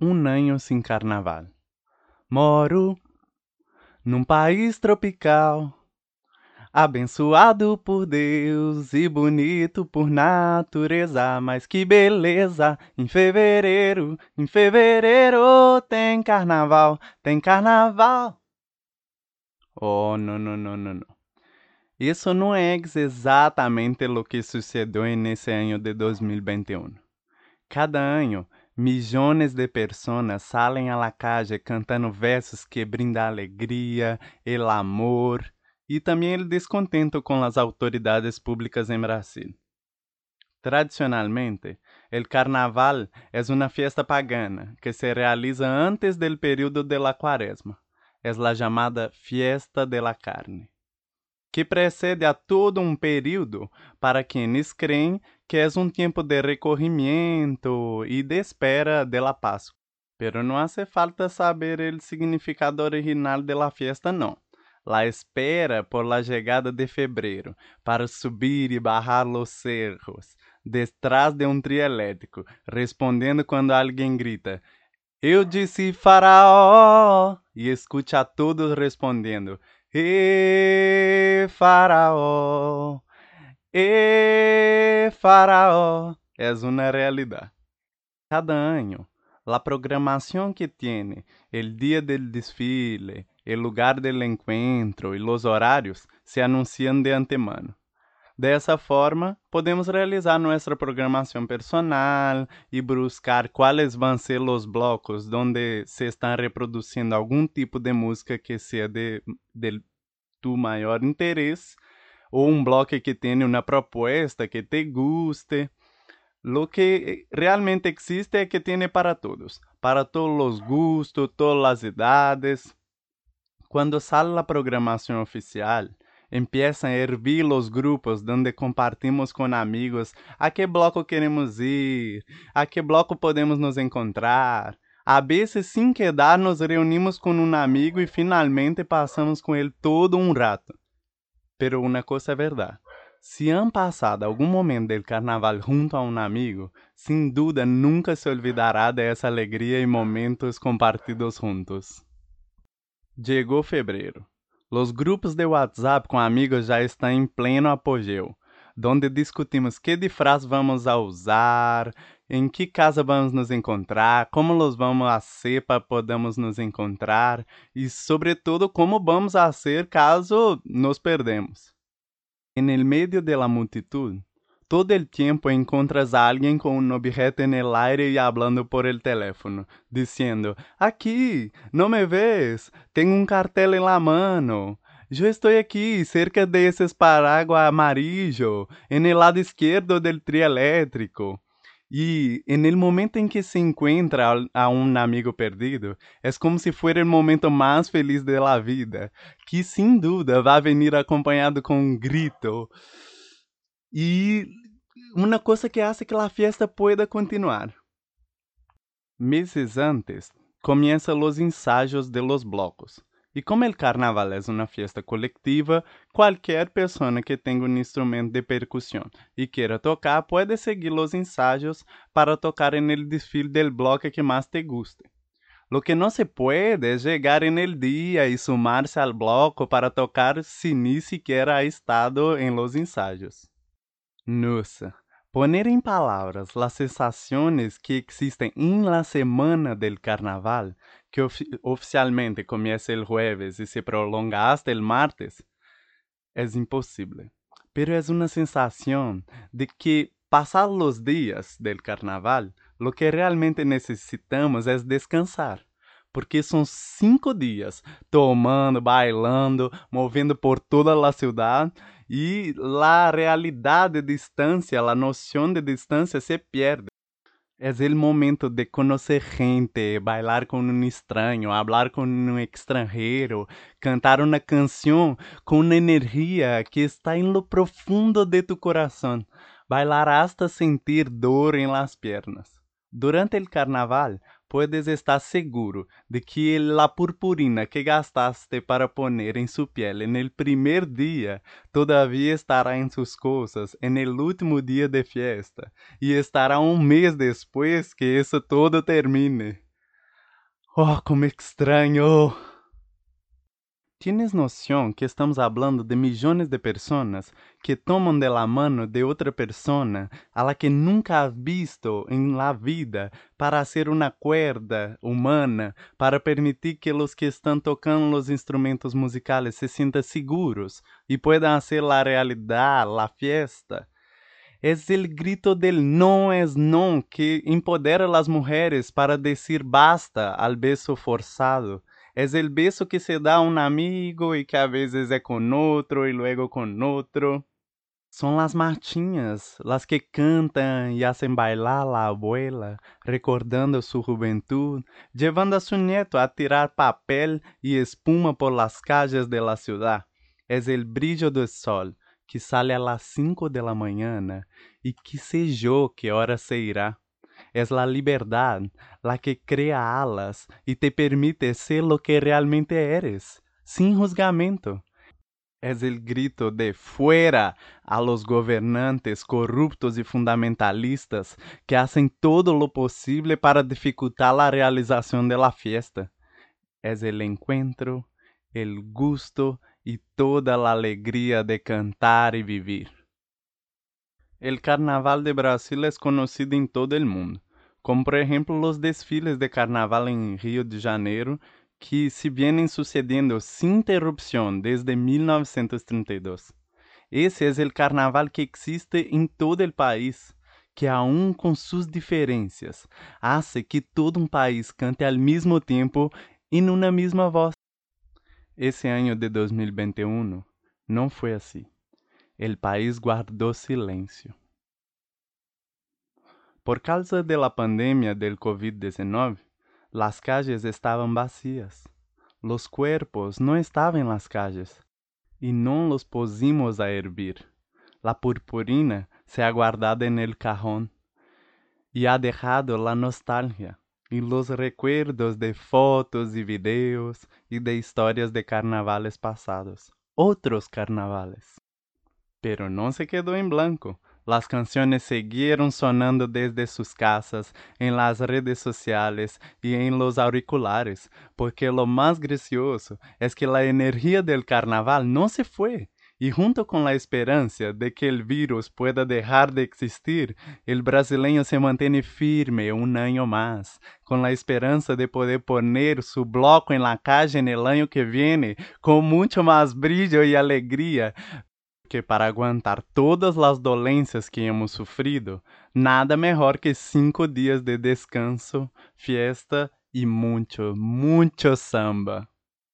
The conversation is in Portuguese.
Um ano sem carnaval. Moro num país tropical, abençoado por Deus e bonito por natureza. Mas que beleza! Em fevereiro, em fevereiro tem carnaval, tem carnaval. Oh, não, não, não, não, não. Isso não é exatamente o que sucedeu nesse ano de 2021. Cada ano Millones de pessoas a la calle cantando versos que brindam alegria, el amor e também o descontento com as autoridades públicas em Brasil. Tradicionalmente, o carnaval é uma fiesta pagana que se realiza antes do período de la quaresma. É a chamada Fiesta de la Carne, que precede a todo um período para quienes creem que é um tempo de recorrimiento e de espera de la. Pero não hace falta saber o significado original de la fiesta, não. La espera por la chegada de febrero para subir e bajar los cerros, detrás de um trio elétrico, respondendo quando alguém grita: Eu disse faraó! E escute a todos respondendo: E faraó! E Faraó é uma realidade. Cada ano, a programação que tem, o dia del desfile, o lugar del encuentro e os horários se anunciam de antemano. Dessa forma, podemos realizar nossa programação personal e buscar quais vão ser os blocos onde se está reproduzindo algum tipo de música que seja de, de tu maior interesse ou um bloco que tenha uma proposta que te guste. Lo que realmente existe é que tem para todos, para todos os gustos, todas as idades. Quando sale a programação oficial, empiezam a hervir os grupos onde compartimos com amigos a que bloco queremos ir, a que bloco podemos nos encontrar. A vezes, sem quedar, nos reunimos com um amigo e finalmente passamos com ele todo um rato. Pero una cosa es verdad. Si han pasado algún momento del carnaval junto a un amigo, sin duda nunca se olvidará de esa alegría y momentos compartidos juntos. Llegó febrero. Los grupos de WhatsApp com amigos já estão em pleno apogeu, donde discutimos que disfraz vamos a usar, em que casa vamos nos encontrar, como los vamos a ser para podemos nos encontrar e, sobretudo, como vamos a ser caso nos perdemos. En el medio de la multitud, todo el tiempo encontras a alguien con un objeto en el aire y hablando por el teléfono, diciendo, aquí, no me ves, tengo un cartel en la mano. Yo estoy aquí, cerca de ese paraguas amarillo, en el lado izquierdo del trielétrico. E no momento em que se encontra a um amigo perdido, é como se fosse o momento mais feliz da vida, que sem dúvida vai vir acompanhado com um grito. E uma coisa que hace que a fiesta pueda continuar. Meses antes, começam os ensaios de los blocos. E como o carnaval é uma fiesta coletiva, qualquer pessoa que tenha um instrumento de percussão e queira tocar pode seguir os ensaios para tocar en el desfile del bloco que mais te guste. Lo que não se pode é chegar en el dia e sumarse al bloco para tocar si ni siquiera ha estado en los ensayos. Nossa, poner em palavras as sensações que existem em la semana del carnaval que ofi oficialmente comienza el jueves y se prolonga hasta el martes, es imposible. Pero es una sensación de que pasados los días del carnaval, lo que realmente necesitamos es descansar. Porque são cinco dias tomando, bailando, movendo por toda a cidade e a realidade de distância, a noção de distância se perde. É o momento de conhecer gente, bailar com um estranho, hablar com um extranjero, cantar uma canção com uma energia que está em lo profundo de tu coração, bailar hasta sentir dor em las piernas. Durante o carnaval, puedes estar seguro de que la purpurina que gastaste para poner en su piel en el primer día todavía estará en sus cosas en el último día de fiesta y estará un mes después que eso todo termine. Oh, como extraño! ¿Tienes noción que estamos hablando de millones de personas que toman de la mano de otra persona a la que nunca has visto en la vida para hacer una cuerda humana para permitir que los que están tocando los instrumentos musicales se sientan seguros y puedan hacer la realidad, la fiesta? Es el grito del no es no que empodera a las mujeres para decir basta al beso forzado Es el beso que se da a un amigo y que a veces es con otro y luego con otro. Son las marchinhas, las que cantan y hacen bailar a la abuela, recordando su juventud, llevando a su nieto a tirar papel y espuma por las calles de la ciudad. Es el brillo del sol, que sale a las cinco de la mañana, y que sé yo que hora se irá. Es la libertad la que crea alas y te permite ser lo que realmente eres, sin juzgamento. Es el grito de fuera a los gobernantes corruptos y fundamentalistas que hacen todo lo posible para dificultar la realización de la fiesta. Es el encuentro, el gusto y toda la alegría de cantar y vivir. El carnaval de Brasil es conocido en todo el mundo. como por exemplo os desfiles de carnaval em Rio de Janeiro, que se vienen sucedendo sem interrupção desde 1932. Esse é o carnaval que existe em todo o país, que aún com suas diferenças, hace que todo um país cante ao mesmo tempo e numa mesma voz. Esse ano de 2021 não foi assim. O país guardou silêncio. Por causa de la pandemia del COVID-19, las calles estaban vacías. Los cuerpos no estaban en las calles y no los pusimos a hervir. La purpurina se ha guardado en el cajón y ha dejado la nostalgia y los recuerdos de fotos y videos y de historias de carnavales pasados, otros carnavales. Pero no se quedó en blanco. Las canciones siguieron sonando desde sus casas, en las redes sociales y en los auriculares, porque lo más gracioso es que la energía del carnaval no se fue. Y junto con la esperanza de que el virus pueda dejar de existir, el brasileño se mantiene firme un año más, con la esperanza de poder poner su bloco en la calle en el que viene, con mucho más brillo y alegría, que para aguantar todas as dolências que hemos sofrido, nada melhor que cinco dias de descanso, fiesta e muito, muito samba.